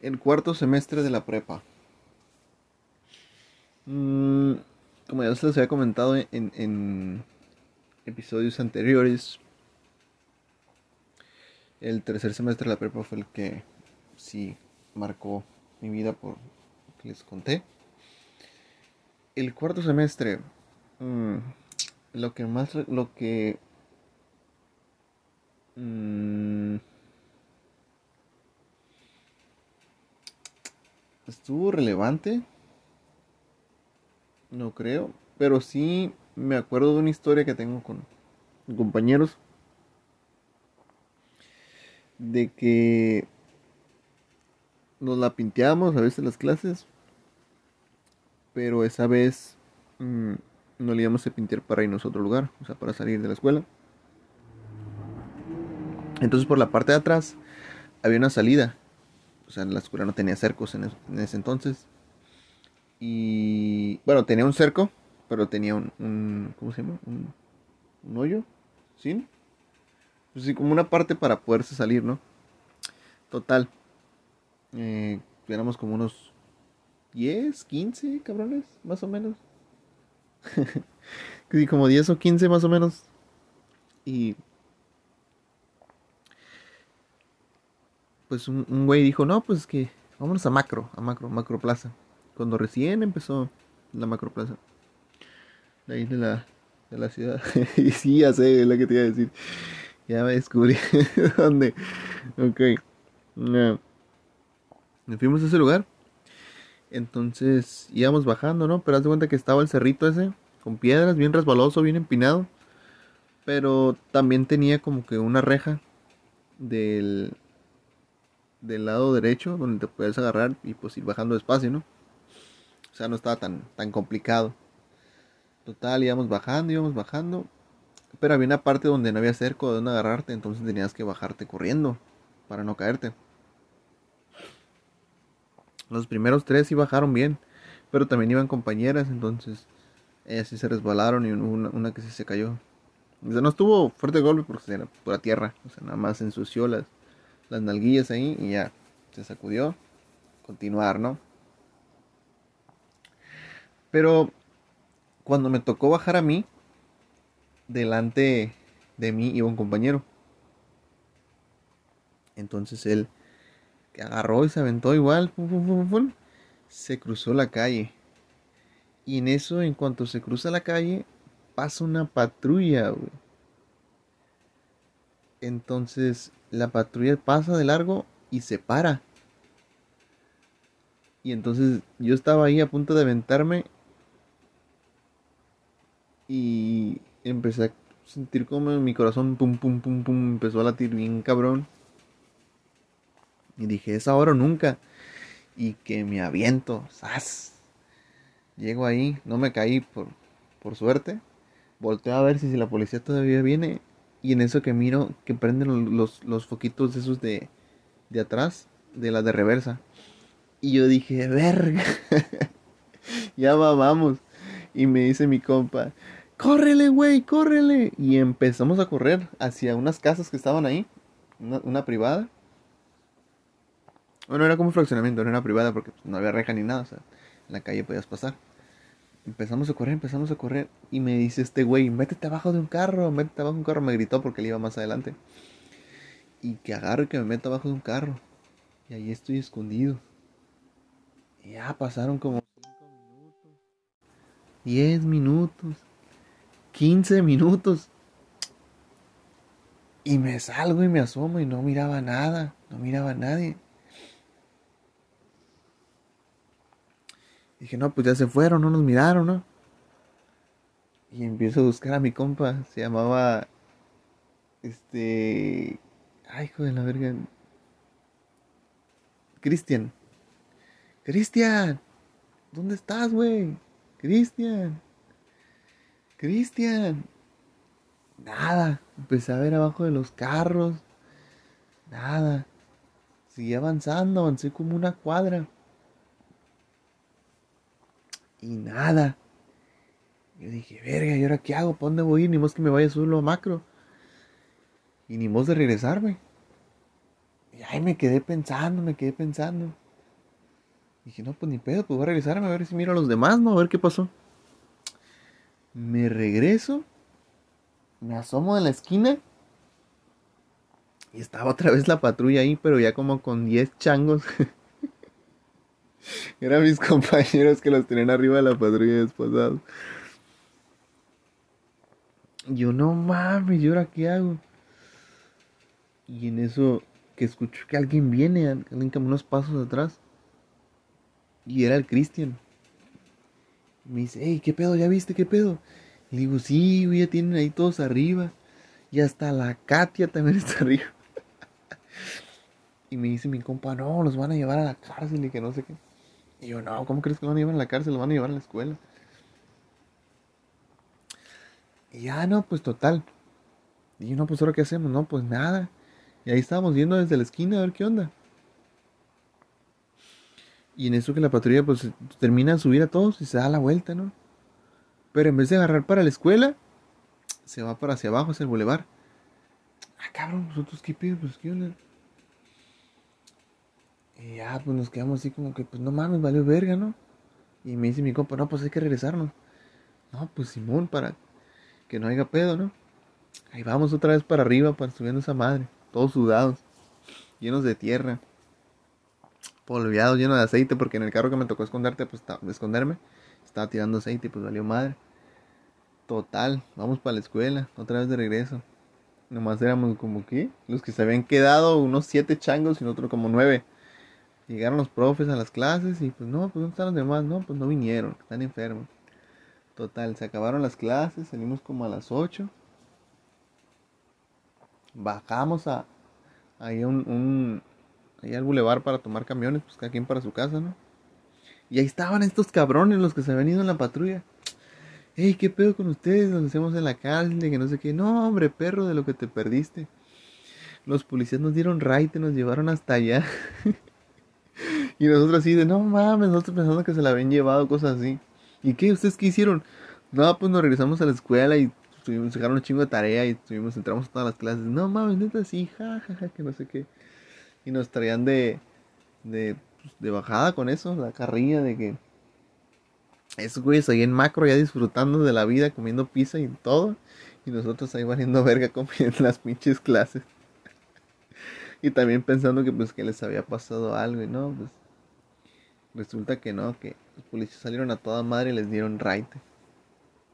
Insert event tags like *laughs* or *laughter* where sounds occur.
El cuarto semestre de la prepa. Mm, como ya se les había comentado en, en episodios anteriores, el tercer semestre de la prepa fue el que sí marcó mi vida por lo que les conté. El cuarto semestre, mm, lo que más, lo que... Mm, estuvo relevante, no creo, pero sí me acuerdo de una historia que tengo con compañeros de que nos la pinteábamos a veces en las clases, pero esa vez mm, no le íbamos a pintar para irnos a otro lugar, o sea, para salir de la escuela. Entonces por la parte de atrás había una salida, o sea, la escuela no tenía cercos en, ese entonces. Y bueno, tenía un cerco, pero tenía un, ¿cómo se llama? Un, un hoyo, ¿sí? Pues sí, como una parte para poderse salir, ¿no? Total. Eh, éramos como unos 10, 15 cabrones, más o menos. *laughs* sí, como 10 o 15 más o menos. Y pues un, güey dijo, no, pues que vámonos a Macro, a Macro, Macro Plaza. Cuando recién empezó la Macro Plaza. De ahí de la, de la ciudad. *laughs* y sí, ya sé, es lo que te iba a decir. Ya me descubrí *laughs* dónde. Ok. No. Fuimos a ese lugar. Entonces íbamos bajando, ¿no? Pero haz de cuenta que estaba el cerrito ese, con piedras, bien resbaloso, bien empinado. Pero también tenía como que una reja del, del lado derecho donde te puedes agarrar y pues ir bajando despacio, ¿no? O sea, no estaba tan, tan complicado. Total, íbamos bajando, íbamos bajando. Pero había una parte donde no había cerco de donde agarrarte, entonces tenías que bajarte corriendo para no caerte. Los primeros tres sí bajaron bien, pero también iban compañeras, entonces ellas sí se resbalaron y una, que sí se cayó. O sea, no estuvo fuerte golpe porque era pura tierra, o sea, nada más ensució las, las nalguillas ahí y ya se sacudió. Continuar, ¿no? Pero cuando me tocó bajar a mí, delante de mí iba un compañero. Entonces él que agarró y se aventó igual, se cruzó la calle. Y en eso, en cuanto se cruza la calle, pasa una patrulla, Entonces la patrulla pasa de largo y se para. Y entonces yo estaba ahí a punto de aventarme y empecé a sentir como mi corazón pum pum pum pum empezó a latir bien cabrón. Y dije, es ahora o nunca. Y que me aviento, ¡zas! Llego ahí, no me caí por, por suerte. Volteo a ver si, si la policía todavía viene. Y en eso que miro que prenden los, los foquitos esos de, de atrás, de la de reversa. Y yo dije, verga. *laughs* ya va, vamos. Y me dice mi compa, córrele, güey, córrele. Y empezamos a correr hacia unas casas que estaban ahí, una, privada. Bueno, era como un fraccionamiento, no era privada porque pues, no había reja ni nada, o sea, en la calle podías pasar. Empezamos a correr, empezamos a correr y me dice este güey, métete abajo de un carro, métete abajo de un carro, me gritó porque él iba más adelante. Y que agarro y que me meto abajo de un carro. Y ahí estoy escondido. Y ya pasaron como 5 minutos, 10 minutos, 15 minutos. Y me salgo y me asomo y no miraba nada, no miraba a nadie. Dije, no, pues ya se fueron, no nos miraron, ¿no? Y empiezo a buscar a mi compa, se llamaba, este, ay, hijo de la verga, Cristian. Cristian, ¿dónde estás, güey? Cristian. Cristian. Nada. Empecé a ver abajo de los carros. Nada. Seguí avanzando, avancé como una cuadra. Y nada. Yo dije, verga, ¿y ahora qué hago? ¿Para dónde voy a? Ni más que me vaya solo a macro. Y ni más de regresarme. Y ahí me quedé pensando, me quedé pensando. Dije, no, pues ni pedo, pues voy a regresarme a ver si miro a los demás, ¿no? A ver qué pasó. Me regreso, me asomo en la esquina y estaba otra vez la patrulla ahí, pero ya como con 10 changos. *laughs* Eran mis *laughs* compañeros que los tenían arriba de la patrulla desposados. Yo no mames, ¿y ahora qué hago? Y en eso que escucho que alguien viene, alguien como unos pasos atrás. Y era el Cristian. Me dice, hey, ¿qué pedo? ¿Ya viste qué pedo? Y digo, sí, ya tienen ahí todos arriba. Y hasta la Katia también *laughs* está arriba. *laughs* y me dice mi compa, no, los van a llevar a la cárcel y que no sé qué. Y yo, no, ¿cómo crees que los van a llevar a la cárcel? Los van a llevar a la escuela. Y ya, no, pues total. Y yo, no, pues ahora qué hacemos, no, pues nada. Y ahí estábamos viendo desde la esquina a ver qué onda. Y en eso que la patrulla pues termina de subir a todos y se da la vuelta, ¿no? Pero en vez de agarrar para la escuela, se va para hacia abajo, hacia el bulevar. Ah, cabrón, nosotros qué pedo, pues qué onda. Y ya, pues nos quedamos así como que, pues no mames, valió verga, ¿no? Y me dice mi compa, no, pues hay que regresarnos. No, pues Simón, para que no haya pedo, ¿no? Ahí vamos otra vez para arriba, para subiendo esa madre. Todos sudados, llenos de tierra, polviados, llenos de aceite, porque en el carro que me tocó esconderte, pues, esconderme, estaba tirando aceite y pues valió madre. Total, vamos para la escuela, otra vez de regreso. Nomás éramos como que los que se habían quedado, unos siete changos y nosotros como nueve. Llegaron los profes a las clases y pues no, pues ¿dónde están los demás? No, pues no vinieron, están enfermos. Total, se acabaron las clases, salimos como a las 8. Bajamos a ahí un, un ahí al bulevar para tomar camiones, pues cada quien para su casa, ¿no? Y ahí estaban estos cabrones los que se habían ido en la patrulla. Ey, ¿qué pedo con ustedes? Nos hacemos en la calle, que no sé qué. No, hombre, perro, de lo que te perdiste. Los policías nos dieron raite, nos llevaron hasta allá. *laughs* Y nosotros así de, no mames, nosotros pensando que se la habían llevado, cosas así. ¿Y qué? ¿Ustedes qué hicieron? No, pues nos regresamos a la escuela y tuvimos, sacaron un chingo de tarea y estuvimos, entramos a todas las clases. No mames, neta, sí, jajaja, que no sé qué. Y nos traían de, de, pues, bajada con eso, la carrilla de que esos güeyes ahí en macro ya disfrutando de la vida, comiendo pizza y todo. Y nosotros ahí valiendo verga *laughs* comiendo las pinches clases. *laughs* y también pensando que pues que les había pasado algo y no, pues Resulta que no, que los policías salieron a toda madre y les dieron raite.